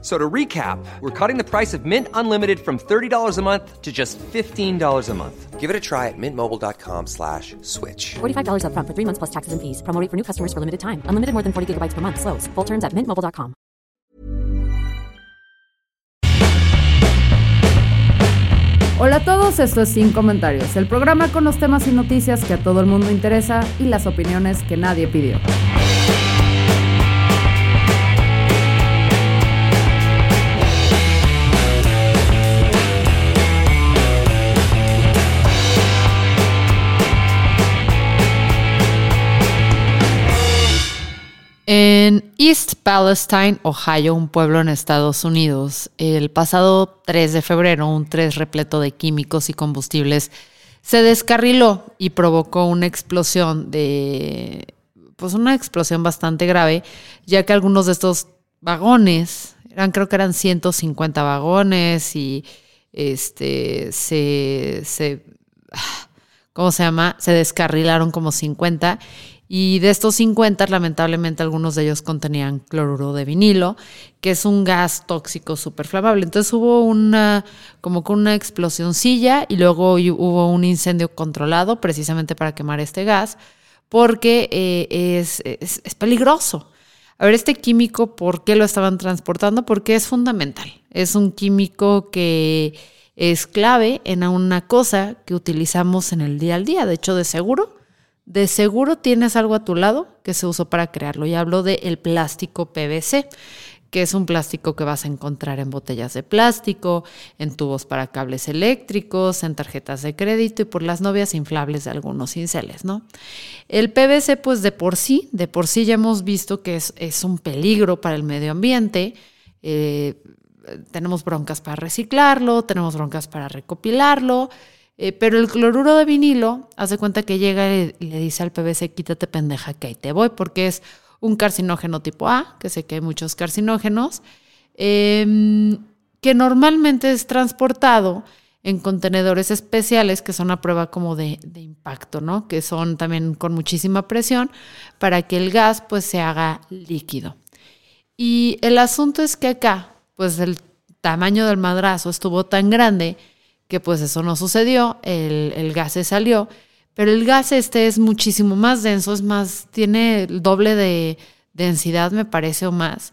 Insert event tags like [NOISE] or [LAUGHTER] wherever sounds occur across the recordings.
So to recap, we're cutting the price of Mint Unlimited from $30 a month to just $15 a month. Give it a try at mintmobile.com slash switch. $45 upfront for three months plus taxes and fees. Promo rate for new customers for limited time. Unlimited more than 40 gigabytes per month. Slows. Full terms at mintmobile.com. Hola a todos, esto es Sin Comentarios, el programa con los temas y noticias que a todo el mundo interesa y las opiniones que nadie pidió. En East Palestine, Ohio, un pueblo en Estados Unidos, el pasado 3 de febrero, un tren repleto de químicos y combustibles se descarriló y provocó una explosión de, pues una explosión bastante grave, ya que algunos de estos vagones, eran, creo que eran 150 vagones y este, se, se, ¿cómo se llama? Se descarrilaron como 50 y de estos 50, lamentablemente, algunos de ellos contenían cloruro de vinilo, que es un gas tóxico súper flamable. Entonces hubo una, como con una explosioncilla y luego hubo un incendio controlado precisamente para quemar este gas, porque eh, es, es, es peligroso. A ver, este químico, ¿por qué lo estaban transportando? Porque es fundamental. Es un químico que es clave en una cosa que utilizamos en el día al día. De hecho, de seguro de seguro tienes algo a tu lado que se usó para crearlo. Y hablo del el plástico PVC, que es un plástico que vas a encontrar en botellas de plástico, en tubos para cables eléctricos, en tarjetas de crédito y por las novias inflables de algunos cinceles, ¿no? El PVC, pues de por sí, de por sí ya hemos visto que es, es un peligro para el medio ambiente. Eh, tenemos broncas para reciclarlo, tenemos broncas para recopilarlo. Eh, pero el cloruro de vinilo, hace cuenta que llega y le, dice al PVC, quítate pendeja que ahí te voy, porque es un carcinógeno tipo A, que sé que hay muchos carcinógenos, em, que normalmente es transportado en contenedores especiales que son a prueba como de, de, impacto, ¿no? Que son también con muchísima presión para que el gas pues se haga líquido. Y el asunto es que acá, pues el tamaño del madrazo estuvo tan grande que pues eso no sucedió, el, el gas se salió, pero el gas este es muchísimo más denso, es más, tiene el doble de densidad, me parece, o más,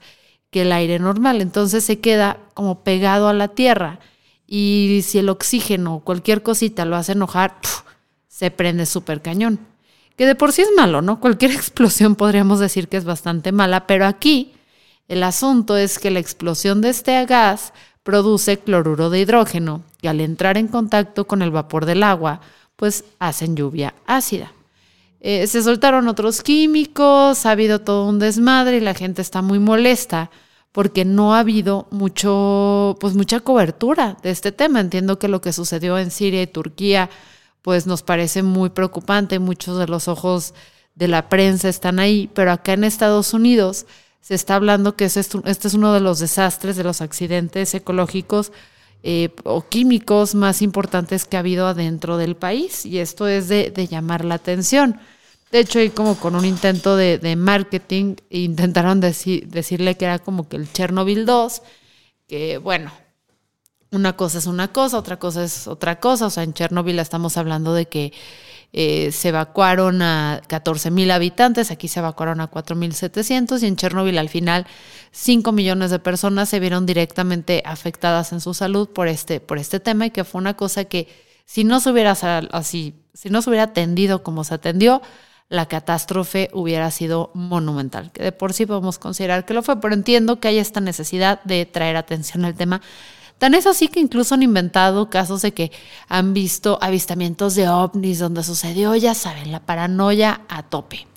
que el aire normal. Entonces se queda como pegado a la tierra. Y si el oxígeno o cualquier cosita lo hace enojar, se prende súper cañón. Que de por sí es malo, ¿no? Cualquier [LAUGHS] explosión podríamos decir que es bastante mala, pero aquí el asunto es que la explosión de este gas produce cloruro de hidrógeno y al entrar en contacto con el vapor del agua, pues hacen lluvia ácida. Eh, se soltaron otros químicos, ha habido todo un desmadre y la gente está muy molesta porque no ha habido mucho, pues mucha cobertura de este tema. Entiendo que lo que sucedió en Siria y Turquía, pues nos parece muy preocupante. Muchos de los ojos de la prensa están ahí, pero acá en Estados Unidos se está hablando que este es uno de los desastres, de los accidentes ecológicos eh, o químicos más importantes que ha habido adentro del país. Y esto es de, llamar la atención. De hecho, hay como con un intento de, marketing, intentaron decirle que era como que el Chernobyl 2, que bueno, una cosa es una cosa, otra cosa es otra cosa. O sea, en Chernobyl estamos hablando de que eh, se evacuaron a 14 mil habitantes, aquí se evacuaron a 4.700 y en Chernobyl al final 5 millones de personas se vieron directamente afectadas en su salud por este, por este tema y que fue una cosa que si no se hubiera así, si no se hubiera atendido como se atendió, la catástrofe hubiera sido monumental, que de por sí podemos considerar que lo fue, pero entiendo que hay esta necesidad de traer atención al tema Tan es así que incluso han inventado casos de que han visto avistamientos de ovnis donde sucedió, ya saben, la paranoia a tope.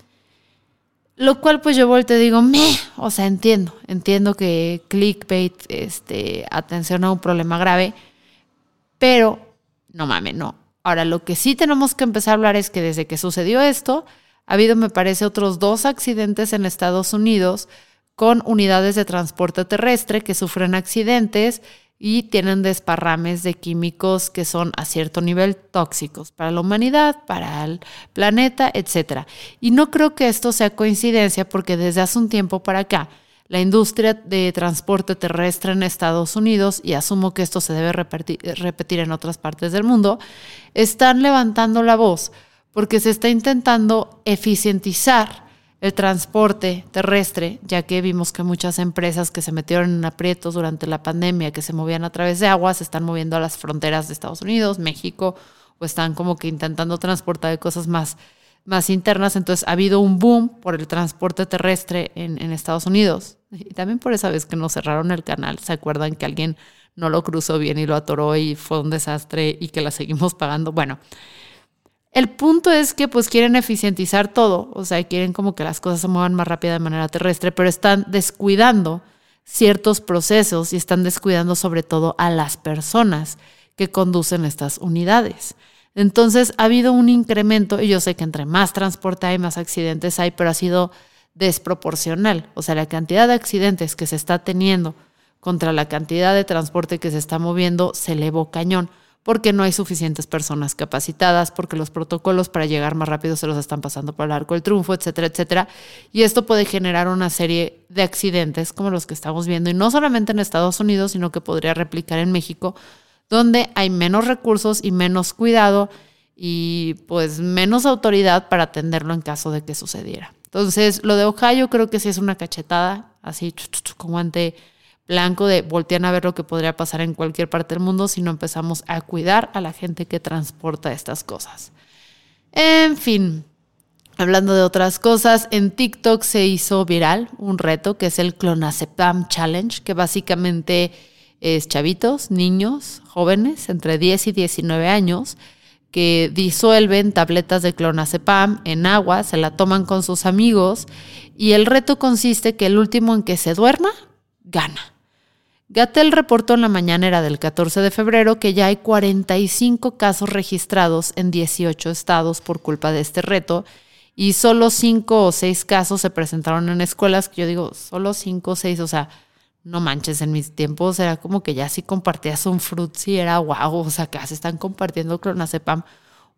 Lo cual pues yo vuelto y digo, me, o sea, entiendo, entiendo que clickbait, este, atención a un problema grave, pero no mames, no. Ahora, lo que sí tenemos que empezar a hablar es que desde que sucedió esto, ha habido, me parece, otros dos accidentes en Estados Unidos con unidades de transporte terrestre que sufren accidentes y tienen desparrames de químicos que son a cierto nivel tóxicos para la humanidad, para el planeta, etc. Y no creo que esto sea coincidencia porque desde hace un tiempo para acá, la industria de transporte terrestre en Estados Unidos, y asumo que esto se debe repetir, repetir en otras partes del mundo, están levantando la voz porque se está intentando eficientizar el transporte terrestre, ya que vimos que muchas empresas que se metieron en aprietos durante la pandemia, que se movían a través de agua, se están moviendo a las fronteras de Estados Unidos, México, o están como que intentando transportar cosas más, más internas. Entonces ha habido un boom por el transporte terrestre en, en Estados Unidos. Y también por esa vez que nos cerraron el canal, ¿se acuerdan que alguien no lo cruzó bien y lo atoró y fue un desastre y que la seguimos pagando? Bueno, el punto es que pues quieren eficientizar todo, o sea, quieren como que las cosas se muevan más rápido de manera terrestre, pero están descuidando ciertos procesos y están descuidando sobre todo a las personas que conducen estas unidades. Entonces ha habido un incremento, y yo sé que entre más transporte hay, más accidentes hay, pero ha sido desproporcional. O sea, la cantidad de accidentes que se está teniendo contra la cantidad de transporte que se está moviendo se elevó cañón porque no hay suficientes personas capacitadas, porque los protocolos para llegar más rápido se los están pasando por el arco del triunfo, etcétera, etcétera. Y esto puede generar una serie de accidentes como los que estamos viendo, y no solamente en Estados Unidos, sino que podría replicar en México, donde hay menos recursos y menos cuidado y pues menos autoridad para atenderlo en caso de que sucediera. Entonces, lo de Ohio creo que sí es una cachetada, así como ante blanco de voltean a ver lo que podría pasar en cualquier parte del mundo si no empezamos a cuidar a la gente que transporta estas cosas. En fin, hablando de otras cosas, en TikTok se hizo viral un reto que es el Clonazepam Challenge, que básicamente es chavitos, niños, jóvenes entre 10 y 19 años que disuelven tabletas de clonazepam en agua, se la toman con sus amigos y el reto consiste que el último en que se duerma gana. Gatel reportó en la mañanera del 14 de febrero que ya hay 45 casos registrados en 18 estados por culpa de este reto y solo 5 o 6 casos se presentaron en escuelas, yo digo, solo 5 o 6, o sea, no manches, en mis tiempos era como que ya si compartías un fruit, sí era wow, o sea, acá se están compartiendo clonazepam,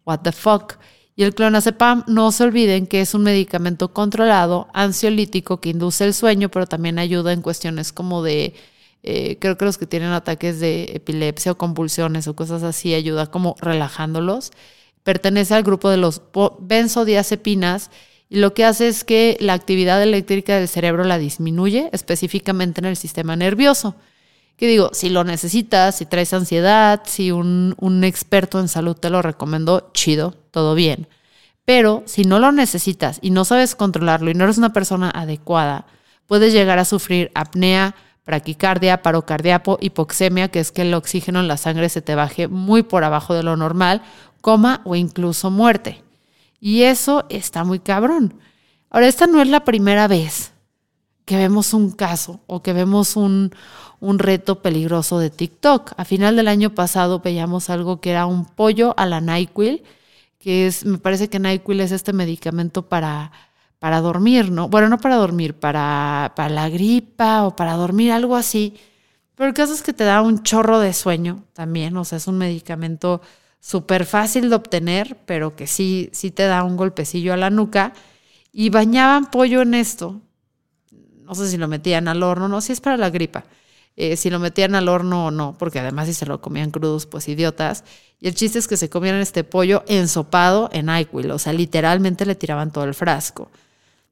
what the fuck. Y el clonazepam, no se olviden que es un medicamento controlado, ansiolítico, que induce el sueño, pero también ayuda en cuestiones como de eh, creo que los que tienen ataques de epilepsia o convulsiones o cosas así ayuda como relajándolos. Pertenece al grupo de los benzodiazepinas y lo que hace es que la actividad eléctrica del cerebro la disminuye, específicamente en el sistema nervioso. Que digo, si lo necesitas, si traes ansiedad, si un, un experto en salud te lo recomendó, chido, todo bien. Pero si no lo necesitas y no sabes controlarlo y no eres una persona adecuada, puedes llegar a sufrir apnea, braquicardia, paro cardíaco, hipoxemia, que es que el oxígeno en la sangre se te baje muy por abajo de lo normal, coma o incluso muerte. Y eso está muy cabrón. Ahora, esta no es la primera vez que vemos un caso o que vemos un, un reto peligroso de TikTok. A final del año pasado veíamos algo que era un pollo a la NyQuil, que es, me parece que NyQuil es este medicamento para para dormir, ¿no? Bueno, no para dormir, para, para la gripa o para dormir, algo así. Pero el caso es que te da un chorro de sueño también, o sea, es un medicamento súper fácil de obtener, pero que sí, sí te da un golpecillo a la nuca. Y bañaban pollo en esto. No sé si lo metían al horno, no, si es para la gripa. Eh, si lo metían al horno o no, porque además si se lo comían crudos, pues idiotas. Y el chiste es que se comían este pollo ensopado en NyQuil, o sea, literalmente le tiraban todo el frasco.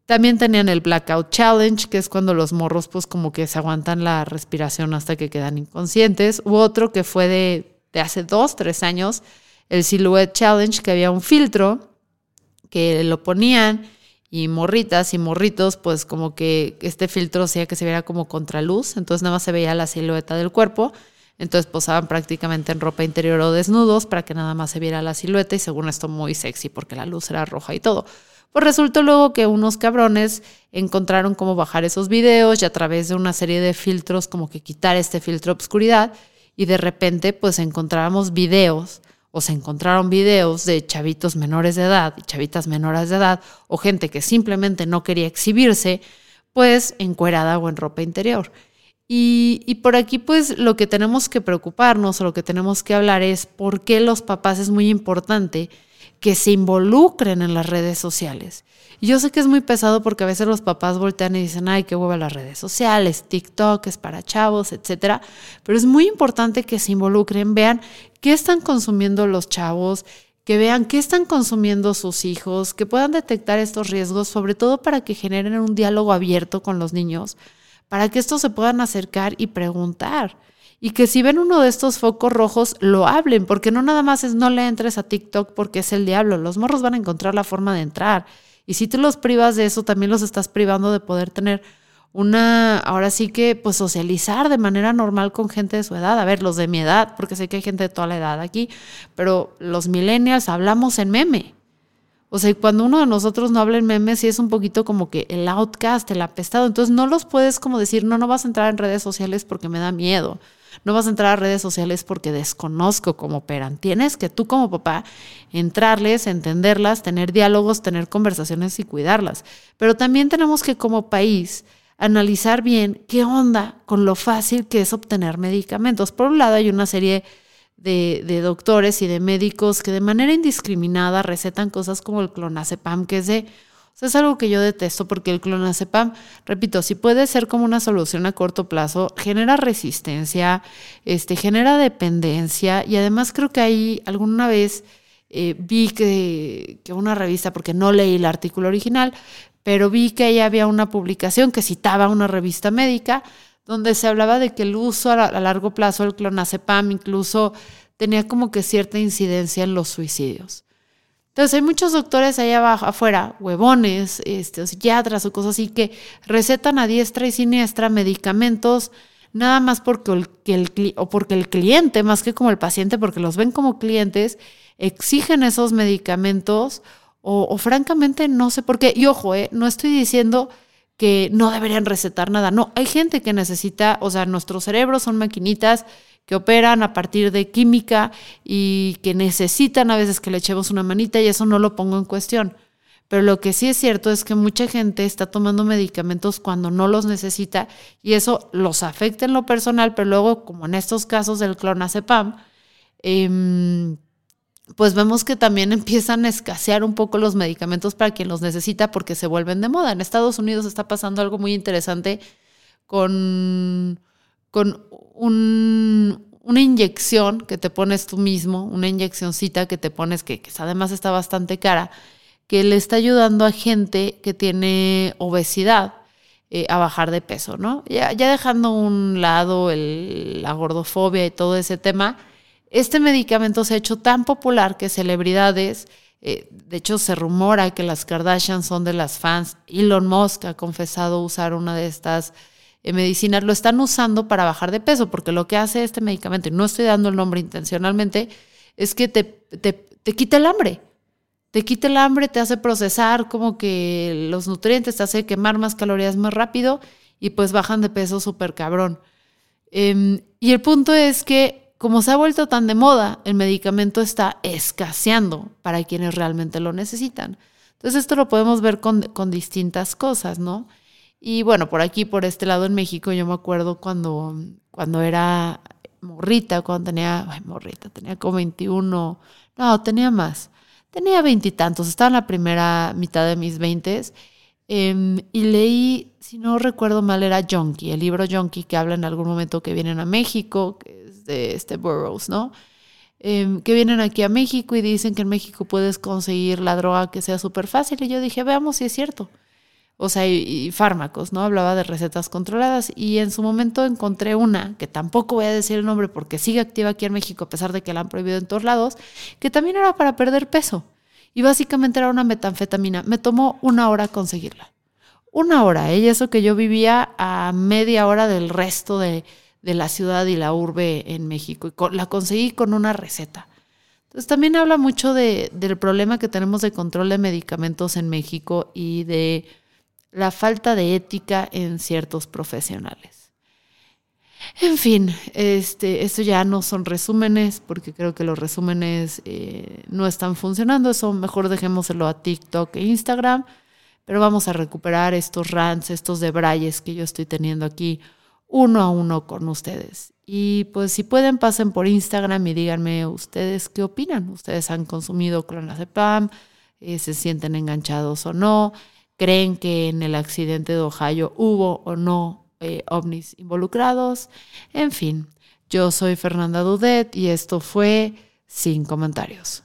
También tenían el Blackout Challenge, que es cuando los morros pues como que se aguantan la respiración hasta que quedan inconscientes. U otro que fue de, de hace dos, tres años, el Silhouette Challenge, que había un filtro que lo ponían y morritas y morritos, pues como que este filtro hacía que se viera como contraluz, entonces nada más se veía la silueta del cuerpo. Entonces posaban prácticamente en ropa interior o desnudos para que nada más se viera la silueta y según esto muy sexy porque la luz era roja y todo. Pues resultó luego que unos cabrones encontraron cómo bajar esos videos y a través de una serie de filtros como que quitar este filtro de obscuridad y de repente pues encontrábamos videos o se encontraron videos de chavitos menores de edad y chavitas menores de edad o gente que simplemente no quería exhibirse pues encuerada o en ropa interior. Y, y, por aquí pues lo que tenemos que preocuparnos o lo que tenemos que hablar es por qué los papás es muy importante que se involucren en las redes sociales. Yo sé que es muy pesado porque a veces los papás voltean y dicen, ay, qué hueva las redes sociales, TikTok es para chavos, etcétera. Pero es muy importante que se involucren, vean qué están consumiendo los chavos, que vean qué están consumiendo sus hijos, que puedan detectar estos riesgos, sobre todo para que generen un diálogo abierto con los niños, para que estos se puedan acercar y preguntar y que si ven uno de estos focos rojos, lo hablen, porque no nada más es no le entres a TikTok porque es el diablo, los morros van a encontrar la forma de entrar. Y si tú los privas de eso, también los estás privando de poder tener una, ahora sí que, pues socializar de manera normal con gente de su edad. A ver, los de mi edad, porque sé que hay gente de toda la edad aquí, pero los millennials hablamos en meme. O sea, cuando uno de nosotros no habla en meme, sí es un poquito como que el outcast, el apestado. Entonces no los puedes como decir, no, no vas a entrar en redes sociales porque me da miedo no vas a entrar a redes sociales porque desconozco cómo operan. Tienes que tú como papá entrarles, entenderlas, tener diálogos, tener conversaciones y cuidarlas. Pero también tenemos que como país analizar bien qué onda con lo fácil que es obtener medicamentos. Por un lado hay una serie de, doctores y de médicos que de manera indiscriminada recetan cosas como el clonazepam, que es de es algo que yo detesto porque el clonazepam, repito, si puede ser como una solución a corto plazo, genera resistencia, este, genera dependencia y además creo que ahí alguna vez eh, vi que, que una revista, porque no leí el artículo original, pero vi que ahí había una publicación que citaba una revista médica donde se hablaba de que el uso a, a largo plazo del clonazepam incluso tenía como que cierta incidencia en los suicidios. Entonces hay muchos doctores allá abajo, afuera, huevones, este, psiquiatras o cosas así, que recetan a diestra y siniestra medicamentos nada más porque el, el, o porque el cliente, más que como el paciente, porque los ven como clientes, exigen esos medicamentos o, o francamente no sé por qué. Y ojo, eh, no estoy diciendo que no deberían recetar nada. No, hay gente que necesita, o sea, nuestros cerebros son maquinitas que operan a partir de química y que necesitan a veces que le echemos una manita y eso no lo pongo en cuestión. Pero lo que sí es cierto es que mucha gente está tomando medicamentos cuando no los necesita y eso los afecta en lo personal, pero luego, como en estos casos del clonazepam, eh, pues vemos que también [LAUGHS] empiezan a escasear un poco los medicamentos para quien los necesita porque se vuelven de moda. En Estados Unidos está pasando algo muy interesante con, con una inyección que te pones tú mismo, una inyeccióncita que te pones, que, además está bastante cara, que le está ayudando a gente que tiene obesidad eh, a bajar de peso, ¿no? Ya, ya dejando un lado la gordofobia y todo ese tema, este medicamento se ha hecho tan popular que celebridades, eh, de hecho se rumora que las Kardashian son de las fans, Elon Musk ha confesado usar una de estas eh, medicinas, lo están usando para bajar de peso, porque lo que hace este medicamento, y no estoy dando el nombre intencionalmente, es que te, te, te quita el hambre. Te quita el hambre, te hace procesar como que los nutrientes, te hace quemar más calorías más rápido y pues bajan de peso súper cabrón. Em, y el punto es que como se ha vuelto tan de moda, el medicamento está escaseando para quienes realmente lo necesitan. Entonces esto lo podemos ver con, distintas cosas, ¿no? Y bueno, por aquí, por este lado en México, yo me acuerdo cuando, cuando era morrita, cuando tenía, ay, morrita, tenía como 21, no, tenía más, tenía veintitantos, estaba en la primera mitad de mis veintes Em, y leí, si no recuerdo mal, era Junkie, el libro Junkie que habla en algún momento que vienen a México, que es de este Burroughs, ¿no? Em, que vienen aquí a México y dicen que en México puedes conseguir la droga que sea súper fácil. Y yo dije, veamos si es cierto. O sea, y, fármacos, ¿no? Hablaba de recetas controladas. Y en su momento encontré una, que tampoco voy a decir el nombre porque sigue activa aquí en México, a pesar de que la han prohibido en todos lados, que también era para perder peso. Y básicamente era una metanfetamina. Me tomó una hora conseguirla. Una hora, ¿eh? y eso que yo vivía a media hora del resto de, la ciudad y la urbe en México. Y la conseguí con una receta. Entonces también habla mucho de, del problema que tenemos de control de medicamentos en México y de la falta de ética en ciertos profesionales. En fin, este, esto ya no son resúmenes, porque creo que los resúmenes eh, no están funcionando. Eso mejor dejémoselo a TikTok e Instagram. pero vamos a recuperar estos rants, estos debrayes que yo estoy teniendo aquí uno a uno con ustedes. Y pues si pueden, pasen por Instagram y díganme ustedes qué opinan. ¿Ustedes han consumido clonazepam? Eh, ¿Se sienten enganchados o no? ¿Creen que en el accidente de Ohio hubo o no eh, ovnis involucrados? En fin, yo soy Fernanda Dudet y esto fue Sin Comentarios.